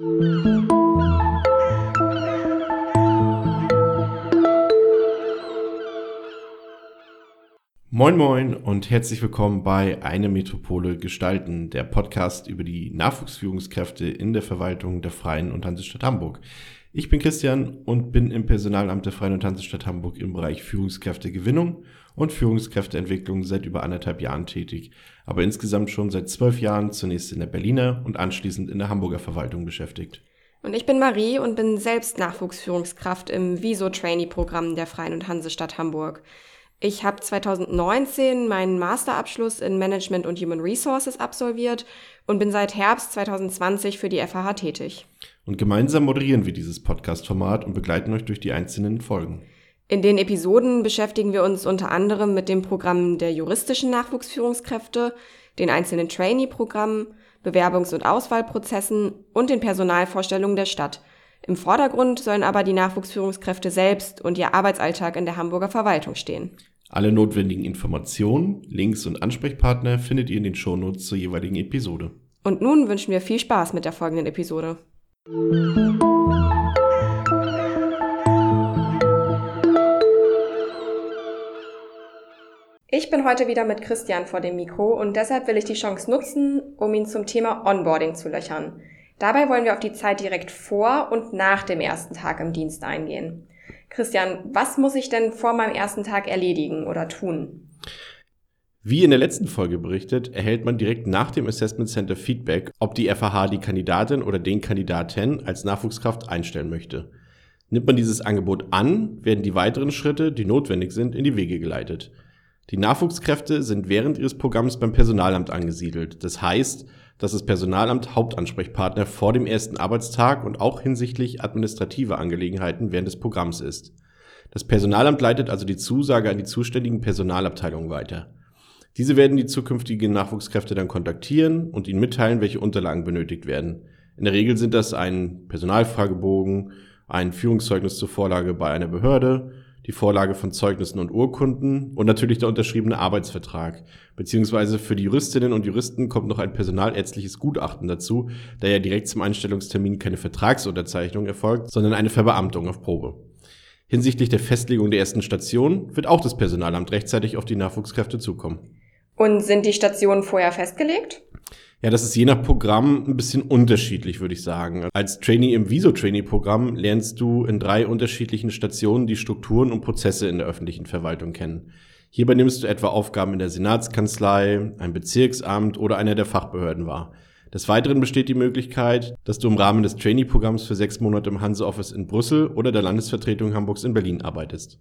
Moin Moin und herzlich willkommen bei Eine Metropole gestalten, der Podcast über die Nachwuchsführungskräfte in der Verwaltung der Freien und Hansestadt Hamburg. Ich bin Christian und bin im Personalamt der Freien und Hansestadt Hamburg im Bereich Führungskräftegewinnung und Führungskräfteentwicklung seit über anderthalb Jahren tätig, aber insgesamt schon seit zwölf Jahren zunächst in der Berliner und anschließend in der Hamburger Verwaltung beschäftigt. Und ich bin Marie und bin selbst Nachwuchsführungskraft im Viso-Trainee-Programm der Freien und Hansestadt Hamburg. Ich habe 2019 meinen Masterabschluss in Management und Human Resources absolviert und bin seit Herbst 2020 für die FH tätig. Und gemeinsam moderieren wir dieses Podcast-Format und begleiten euch durch die einzelnen Folgen. In den Episoden beschäftigen wir uns unter anderem mit dem Programm der juristischen Nachwuchsführungskräfte, den einzelnen Trainee-Programmen, Bewerbungs- und Auswahlprozessen und den Personalvorstellungen der Stadt. Im Vordergrund sollen aber die Nachwuchsführungskräfte selbst und ihr Arbeitsalltag in der Hamburger Verwaltung stehen. Alle notwendigen Informationen, Links und Ansprechpartner findet ihr in den Shownotes zur jeweiligen Episode. Und nun wünschen wir viel Spaß mit der folgenden Episode. Ich bin heute wieder mit Christian vor dem Mikro und deshalb will ich die Chance nutzen, um ihn zum Thema Onboarding zu löchern. Dabei wollen wir auf die Zeit direkt vor und nach dem ersten Tag im Dienst eingehen. Christian, was muss ich denn vor meinem ersten Tag erledigen oder tun? Wie in der letzten Folge berichtet, erhält man direkt nach dem Assessment Center Feedback, ob die FAH die Kandidatin oder den Kandidaten als Nachwuchskraft einstellen möchte. Nimmt man dieses Angebot an, werden die weiteren Schritte, die notwendig sind, in die Wege geleitet. Die Nachwuchskräfte sind während ihres Programms beim Personalamt angesiedelt. Das heißt, dass das Personalamt Hauptansprechpartner vor dem ersten Arbeitstag und auch hinsichtlich administrativer Angelegenheiten während des Programms ist. Das Personalamt leitet also die Zusage an die zuständigen Personalabteilungen weiter. Diese werden die zukünftigen Nachwuchskräfte dann kontaktieren und ihnen mitteilen, welche Unterlagen benötigt werden. In der Regel sind das ein Personalfragebogen, ein Führungszeugnis zur Vorlage bei einer Behörde, die Vorlage von Zeugnissen und Urkunden und natürlich der unterschriebene Arbeitsvertrag. Beziehungsweise für die Juristinnen und Juristen kommt noch ein personalärztliches Gutachten dazu, da ja direkt zum Einstellungstermin keine Vertragsunterzeichnung erfolgt, sondern eine Verbeamtung auf Probe. Hinsichtlich der Festlegung der ersten Station wird auch das Personalamt rechtzeitig auf die Nachwuchskräfte zukommen. Und sind die Stationen vorher festgelegt? Ja, das ist je nach Programm ein bisschen unterschiedlich, würde ich sagen. Als Trainee im Viso-Trainee-Programm lernst du in drei unterschiedlichen Stationen die Strukturen und Prozesse in der öffentlichen Verwaltung kennen. Hierbei nimmst du etwa Aufgaben in der Senatskanzlei, ein Bezirksamt oder einer der Fachbehörden wahr. Des Weiteren besteht die Möglichkeit, dass du im Rahmen des Trainee-Programms für sechs Monate im Hanse-Office in Brüssel oder der Landesvertretung Hamburgs in Berlin arbeitest.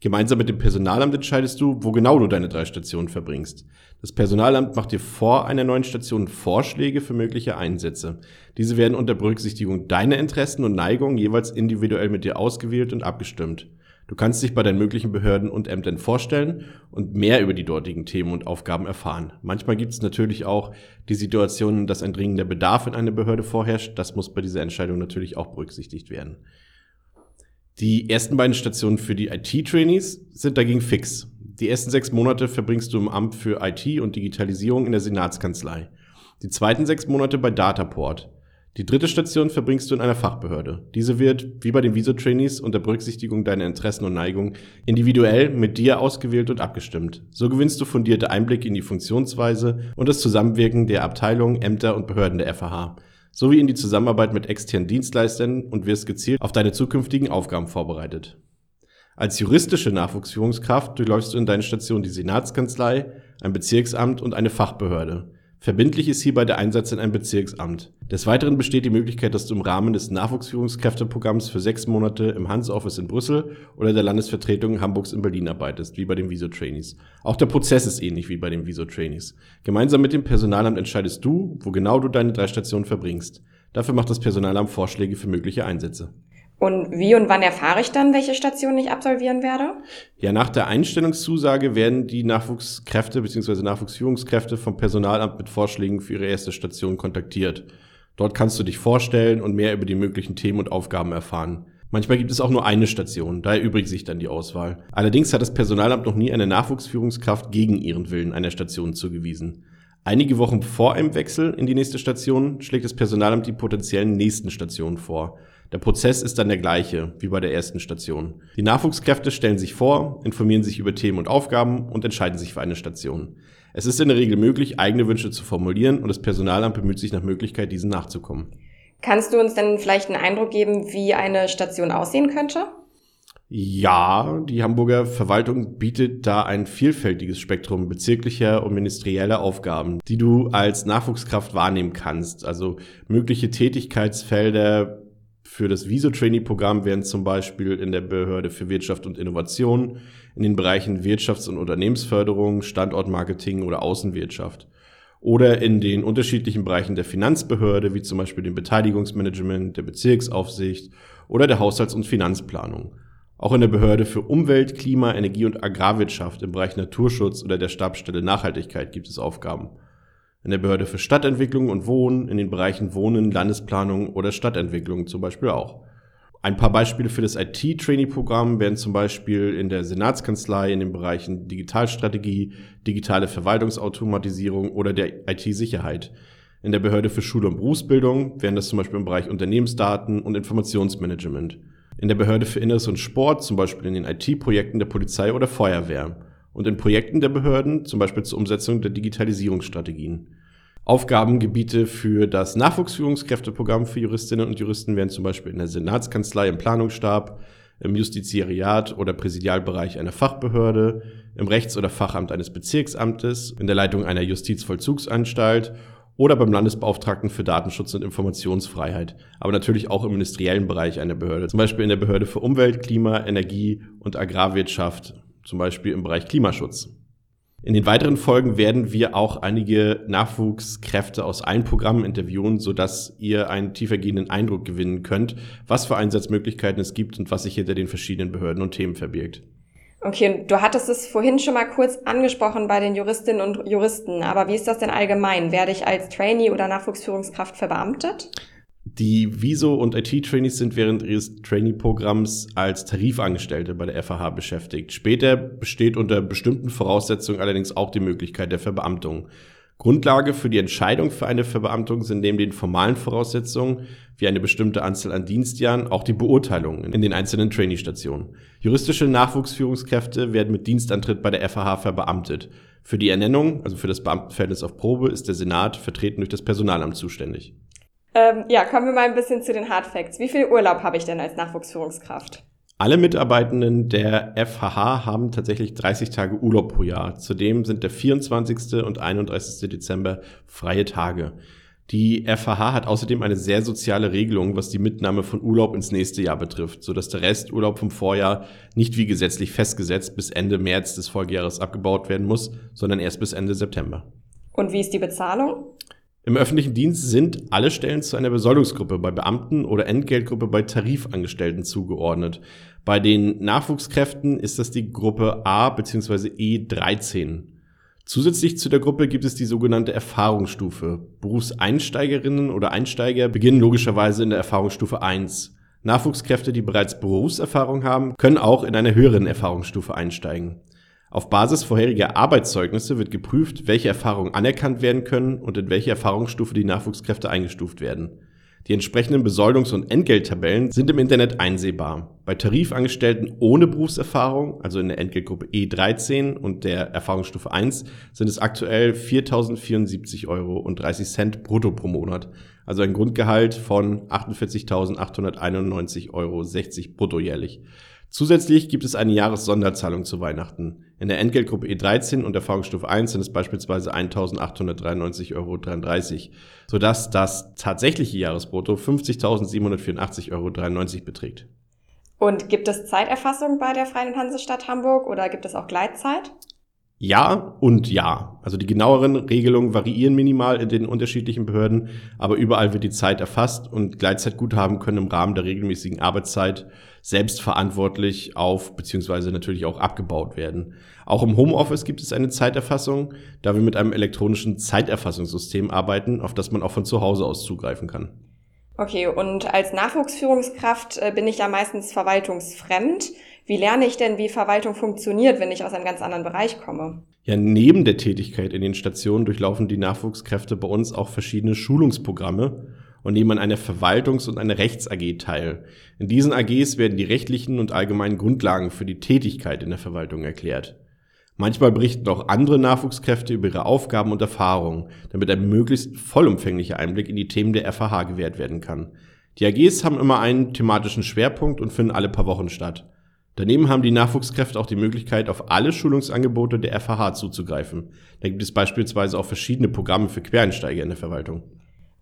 Gemeinsam mit dem Personalamt entscheidest du, wo genau du deine drei Stationen verbringst. Das Personalamt macht dir vor einer neuen Station Vorschläge für mögliche Einsätze. Diese werden unter Berücksichtigung deiner Interessen und Neigungen jeweils individuell mit dir ausgewählt und abgestimmt. Du kannst dich bei deinen möglichen Behörden und Ämtern vorstellen und mehr über die dortigen Themen und Aufgaben erfahren. Manchmal gibt es natürlich auch die Situation, dass ein dringender Bedarf in einer Behörde vorherrscht. Das muss bei dieser Entscheidung natürlich auch berücksichtigt werden. Die ersten beiden Stationen für die IT-Trainees sind dagegen fix. Die ersten sechs Monate verbringst du im Amt für IT und Digitalisierung in der Senatskanzlei. Die zweiten sechs Monate bei Dataport. Die dritte Station verbringst du in einer Fachbehörde. Diese wird, wie bei den Viso-Trainees, unter Berücksichtigung deiner Interessen und Neigungen individuell mit dir ausgewählt und abgestimmt. So gewinnst du fundierte Einblicke in die Funktionsweise und das Zusammenwirken der Abteilungen, Ämter und Behörden der FAH sowie in die Zusammenarbeit mit externen Dienstleistern und wirst gezielt auf deine zukünftigen Aufgaben vorbereitet. Als juristische Nachwuchsführungskraft durchläufst du in deinen Stationen die Senatskanzlei, ein Bezirksamt und eine Fachbehörde. Verbindlich ist hierbei der Einsatz in ein Bezirksamt. Des Weiteren besteht die Möglichkeit, dass du im Rahmen des Nachwuchsführungskräfteprogramms für sechs Monate im Hans-Office in Brüssel oder der Landesvertretung Hamburgs in Berlin arbeitest, wie bei den Viso-Trainees. Auch der Prozess ist ähnlich wie bei den Viso-Trainees. Gemeinsam mit dem Personalamt entscheidest du, wo genau du deine drei Stationen verbringst. Dafür macht das Personalamt Vorschläge für mögliche Einsätze. Und wie und wann erfahre ich dann, welche Station ich absolvieren werde? Ja, nach der Einstellungszusage werden die Nachwuchskräfte bzw. Nachwuchsführungskräfte vom Personalamt mit Vorschlägen für ihre erste Station kontaktiert. Dort kannst du dich vorstellen und mehr über die möglichen Themen und Aufgaben erfahren. Manchmal gibt es auch nur eine Station, da erübrigt sich dann die Auswahl. Allerdings hat das Personalamt noch nie eine Nachwuchsführungskraft gegen ihren Willen einer Station zugewiesen. Einige Wochen vor einem Wechsel in die nächste Station schlägt das Personalamt die potenziellen nächsten Stationen vor. Der Prozess ist dann der gleiche wie bei der ersten Station. Die Nachwuchskräfte stellen sich vor, informieren sich über Themen und Aufgaben und entscheiden sich für eine Station. Es ist in der Regel möglich, eigene Wünsche zu formulieren und das Personalamt bemüht sich nach Möglichkeit, diesen nachzukommen. Kannst du uns denn vielleicht einen Eindruck geben, wie eine Station aussehen könnte? Ja, die Hamburger Verwaltung bietet da ein vielfältiges Spektrum bezirklicher und ministerieller Aufgaben, die du als Nachwuchskraft wahrnehmen kannst. Also mögliche Tätigkeitsfelder für das Viso-Trainee-Programm wären zum Beispiel in der Behörde für Wirtschaft und Innovation, in den Bereichen Wirtschafts- und Unternehmensförderung, Standortmarketing oder Außenwirtschaft. Oder in den unterschiedlichen Bereichen der Finanzbehörde, wie zum Beispiel dem Beteiligungsmanagement, der Bezirksaufsicht oder der Haushalts- und Finanzplanung. Auch in der Behörde für Umwelt, Klima, Energie und Agrarwirtschaft im Bereich Naturschutz oder der Stabsstelle Nachhaltigkeit gibt es Aufgaben. In der Behörde für Stadtentwicklung und Wohnen, in den Bereichen Wohnen, Landesplanung oder Stadtentwicklung zum Beispiel auch. Ein paar Beispiele für das IT-Trainee-Programm wären zum Beispiel in der Senatskanzlei in den Bereichen Digitalstrategie, digitale Verwaltungsautomatisierung oder der IT-Sicherheit. In der Behörde für Schule und Berufsbildung wären das zum Beispiel im Bereich Unternehmensdaten und Informationsmanagement in der Behörde für Inneres und Sport, zum Beispiel in den IT-Projekten der Polizei oder Feuerwehr und in Projekten der Behörden, zum Beispiel zur Umsetzung der Digitalisierungsstrategien. Aufgabengebiete für das Nachwuchsführungskräfteprogramm für Juristinnen und Juristen wären zum Beispiel in der Senatskanzlei im Planungsstab, im Justiziariat oder Präsidialbereich einer Fachbehörde, im Rechts- oder Fachamt eines Bezirksamtes, in der Leitung einer Justizvollzugsanstalt oder beim Landesbeauftragten für Datenschutz und Informationsfreiheit, aber natürlich auch im ministeriellen Bereich einer Behörde, zum Beispiel in der Behörde für Umwelt, Klima, Energie und Agrarwirtschaft, zum Beispiel im Bereich Klimaschutz. In den weiteren Folgen werden wir auch einige Nachwuchskräfte aus allen Programmen interviewen, sodass ihr einen tiefergehenden Eindruck gewinnen könnt, was für Einsatzmöglichkeiten es gibt und was sich hinter den verschiedenen Behörden und Themen verbirgt. Okay, du hattest es vorhin schon mal kurz angesprochen bei den Juristinnen und Juristen, aber wie ist das denn allgemein? Werde ich als Trainee oder Nachwuchsführungskraft verbeamtet? Die Viso- und IT-Trainees sind während ihres Trainee-Programms als Tarifangestellte bei der FAH beschäftigt. Später besteht unter bestimmten Voraussetzungen allerdings auch die Möglichkeit der Verbeamtung. Grundlage für die Entscheidung für eine Verbeamtung sind neben den formalen Voraussetzungen wie eine bestimmte Anzahl an Dienstjahren auch die Beurteilungen in den einzelnen Trainee-Stationen. Juristische Nachwuchsführungskräfte werden mit Dienstantritt bei der FAH verbeamtet. Für die Ernennung, also für das Beamtenverhältnis auf Probe, ist der Senat vertreten durch das Personalamt zuständig. Ähm, ja, kommen wir mal ein bisschen zu den Hard Facts. Wie viel Urlaub habe ich denn als Nachwuchsführungskraft? Alle Mitarbeitenden der FHH haben tatsächlich 30 Tage Urlaub pro Jahr. Zudem sind der 24. und 31. Dezember freie Tage. Die FHH hat außerdem eine sehr soziale Regelung, was die Mitnahme von Urlaub ins nächste Jahr betrifft, sodass der Resturlaub vom Vorjahr nicht wie gesetzlich festgesetzt bis Ende März des Folgejahres abgebaut werden muss, sondern erst bis Ende September. Und wie ist die Bezahlung? Im öffentlichen Dienst sind alle Stellen zu einer Besoldungsgruppe bei Beamten oder Entgeltgruppe bei Tarifangestellten zugeordnet. Bei den Nachwuchskräften ist das die Gruppe A bzw. E13. Zusätzlich zu der Gruppe gibt es die sogenannte Erfahrungsstufe. Berufseinsteigerinnen oder Einsteiger beginnen logischerweise in der Erfahrungsstufe 1. Nachwuchskräfte, die bereits Berufserfahrung haben, können auch in einer höheren Erfahrungsstufe einsteigen. Auf Basis vorheriger Arbeitszeugnisse wird geprüft, welche Erfahrungen anerkannt werden können und in welche Erfahrungsstufe die Nachwuchskräfte eingestuft werden. Die entsprechenden Besoldungs- und Entgelttabellen sind im Internet einsehbar. Bei Tarifangestellten ohne Berufserfahrung, also in der Entgeltgruppe E13 und der Erfahrungsstufe 1, sind es aktuell 4.074 Euro und 30 Cent brutto pro Monat. Also ein Grundgehalt von 48.891,60 Euro brutto jährlich. Zusätzlich gibt es eine Jahressonderzahlung zu Weihnachten. In der Entgeltgruppe E13 und Erfahrungsstufe 1 sind es beispielsweise 1.893,33 Euro, sodass das tatsächliche Jahresbrutto 50.784,93 Euro beträgt. Und gibt es Zeiterfassung bei der Freien Hansestadt Hamburg oder gibt es auch Gleitzeit? Ja und ja. Also die genaueren Regelungen variieren minimal in den unterschiedlichen Behörden, aber überall wird die Zeit erfasst und Gleitzeitguthaben können im Rahmen der regelmäßigen Arbeitszeit selbstverantwortlich auf beziehungsweise natürlich auch abgebaut werden. Auch im Homeoffice gibt es eine Zeiterfassung, da wir mit einem elektronischen Zeiterfassungssystem arbeiten, auf das man auch von zu Hause aus zugreifen kann. Okay, und als Nachwuchsführungskraft äh, bin ich ja meistens verwaltungsfremd. Wie lerne ich denn, wie Verwaltung funktioniert, wenn ich aus einem ganz anderen Bereich komme? Ja, neben der Tätigkeit in den Stationen durchlaufen die Nachwuchskräfte bei uns auch verschiedene Schulungsprogramme und nehmen an einer Verwaltungs- und einer Rechts-AG teil. In diesen AGs werden die rechtlichen und allgemeinen Grundlagen für die Tätigkeit in der Verwaltung erklärt. Manchmal berichten auch andere Nachwuchskräfte über ihre Aufgaben und Erfahrungen, damit ein möglichst vollumfänglicher Einblick in die Themen der FAH gewährt werden kann. Die AGs haben immer einen thematischen Schwerpunkt und finden alle paar Wochen statt. Daneben haben die Nachwuchskräfte auch die Möglichkeit, auf alle Schulungsangebote der FAH zuzugreifen. Da gibt es beispielsweise auch verschiedene Programme für Quereinsteiger in der Verwaltung.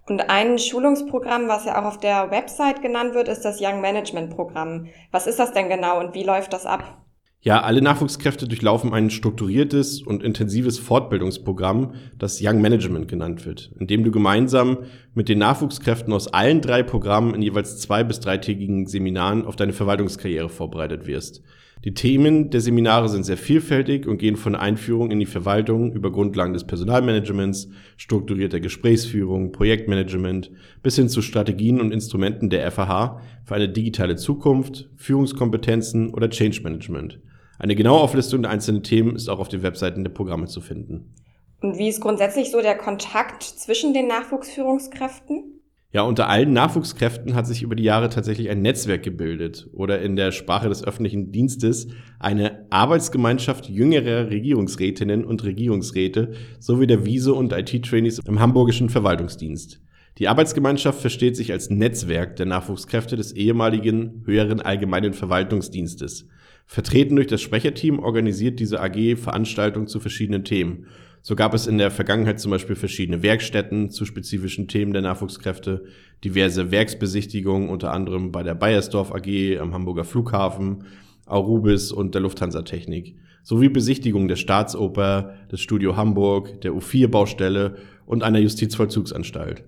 Und ein Schulungsprogramm, was ja auch auf der Website genannt wird, ist das Young Management Programm. Was ist das denn genau und wie läuft das ab? Ja, alle Nachwuchskräfte durchlaufen ein strukturiertes und intensives Fortbildungsprogramm, das Young Management genannt wird, in dem du gemeinsam mit den Nachwuchskräften aus allen drei Programmen in jeweils zwei bis dreitägigen Seminaren auf deine Verwaltungskarriere vorbereitet wirst. Die Themen der Seminare sind sehr vielfältig und gehen von Einführung in die Verwaltung über Grundlagen des Personalmanagements, strukturierter Gesprächsführung, Projektmanagement bis hin zu Strategien und Instrumenten der FAH für eine digitale Zukunft, Führungskompetenzen oder Change Management. Eine genaue Auflistung der einzelnen Themen ist auch auf den Webseiten der Programme zu finden. Und wie ist grundsätzlich so der Kontakt zwischen den Nachwuchsführungskräften? Ja, unter allen Nachwuchskräften hat sich über die Jahre tatsächlich ein Netzwerk gebildet oder in der Sprache des öffentlichen Dienstes eine Arbeitsgemeinschaft jüngerer Regierungsrätinnen und Regierungsräte sowie der Wiese- und IT-Trainees im hamburgischen Verwaltungsdienst. Die Arbeitsgemeinschaft versteht sich als Netzwerk der Nachwuchskräfte des ehemaligen höheren allgemeinen Verwaltungsdienstes. Vertreten durch das Sprecherteam organisiert diese AG Veranstaltungen zu verschiedenen Themen. So gab es in der Vergangenheit zum Beispiel verschiedene Werkstätten zu spezifischen Themen der Nachwuchskräfte, diverse Werksbesichtigungen, unter anderem bei der Bayersdorf AG am Hamburger Flughafen, Aurubis und der Lufthansa Technik, sowie Besichtigungen der Staatsoper, des Studio Hamburg, der U4-Baustelle und einer Justizvollzugsanstalt.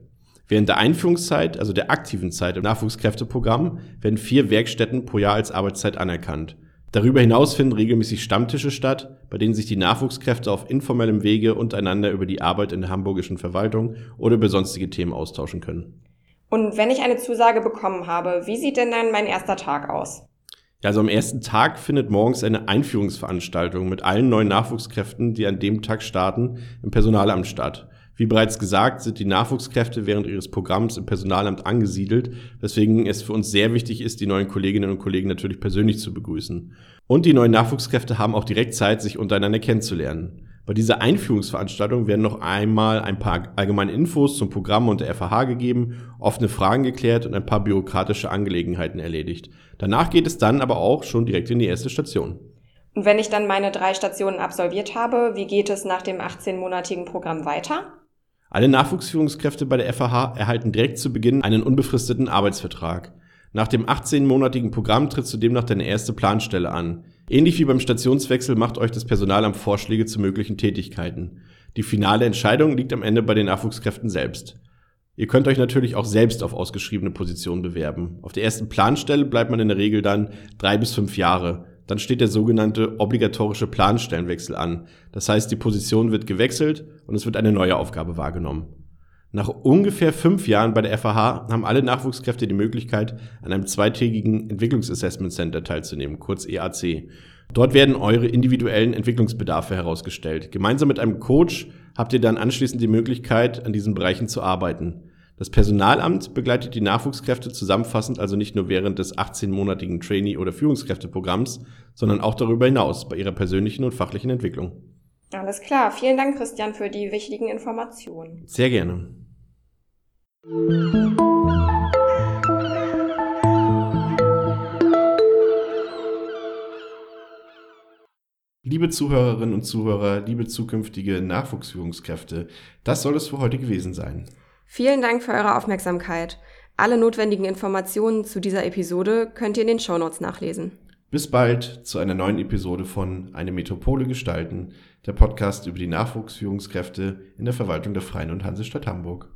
Während der Einführungszeit, also der aktiven Zeit im Nachwuchskräfteprogramm, werden vier Werkstätten pro Jahr als Arbeitszeit anerkannt. Darüber hinaus finden regelmäßig Stammtische statt, bei denen sich die Nachwuchskräfte auf informellem Wege untereinander über die Arbeit in der hamburgischen Verwaltung oder über sonstige Themen austauschen können. Und wenn ich eine Zusage bekommen habe, wie sieht denn dann mein erster Tag aus? Ja, also am ersten Tag findet morgens eine Einführungsveranstaltung mit allen neuen Nachwuchskräften, die an dem Tag starten, im Personalamt statt. Wie bereits gesagt, sind die Nachwuchskräfte während ihres Programms im Personalamt angesiedelt, weswegen es für uns sehr wichtig ist, die neuen Kolleginnen und Kollegen natürlich persönlich zu begrüßen. Und die neuen Nachwuchskräfte haben auch direkt Zeit, sich untereinander kennenzulernen. Bei dieser Einführungsveranstaltung werden noch einmal ein paar allgemeine Infos zum Programm und der FAH gegeben, offene Fragen geklärt und ein paar bürokratische Angelegenheiten erledigt. Danach geht es dann aber auch schon direkt in die erste Station. Und wenn ich dann meine drei Stationen absolviert habe, wie geht es nach dem 18-monatigen Programm weiter? Alle Nachwuchsführungskräfte bei der FAH erhalten direkt zu Beginn einen unbefristeten Arbeitsvertrag. Nach dem 18-monatigen Programm tritt zudem noch deine erste Planstelle an. Ähnlich wie beim Stationswechsel macht euch das Personalamt Vorschläge zu möglichen Tätigkeiten. Die finale Entscheidung liegt am Ende bei den Nachwuchskräften selbst. Ihr könnt euch natürlich auch selbst auf ausgeschriebene Positionen bewerben. Auf der ersten Planstelle bleibt man in der Regel dann drei bis fünf Jahre. Dann steht der sogenannte obligatorische Planstellenwechsel an. Das heißt, die Position wird gewechselt und es wird eine neue Aufgabe wahrgenommen. Nach ungefähr fünf Jahren bei der FAH haben alle Nachwuchskräfte die Möglichkeit, an einem zweitägigen Entwicklungsassessment Center teilzunehmen, kurz EAC. Dort werden eure individuellen Entwicklungsbedarfe herausgestellt. Gemeinsam mit einem Coach habt ihr dann anschließend die Möglichkeit, an diesen Bereichen zu arbeiten. Das Personalamt begleitet die Nachwuchskräfte zusammenfassend also nicht nur während des 18-monatigen Trainee- oder Führungskräfteprogramms, sondern auch darüber hinaus bei ihrer persönlichen und fachlichen Entwicklung. Alles klar. Vielen Dank, Christian, für die wichtigen Informationen. Sehr gerne. Liebe Zuhörerinnen und Zuhörer, liebe zukünftige Nachwuchsführungskräfte, das soll es für heute gewesen sein. Vielen Dank für eure Aufmerksamkeit. Alle notwendigen Informationen zu dieser Episode könnt ihr in den Shownotes nachlesen. Bis bald zu einer neuen Episode von Eine Metropole gestalten, der Podcast über die Nachwuchsführungskräfte in der Verwaltung der Freien und Hansestadt Hamburg.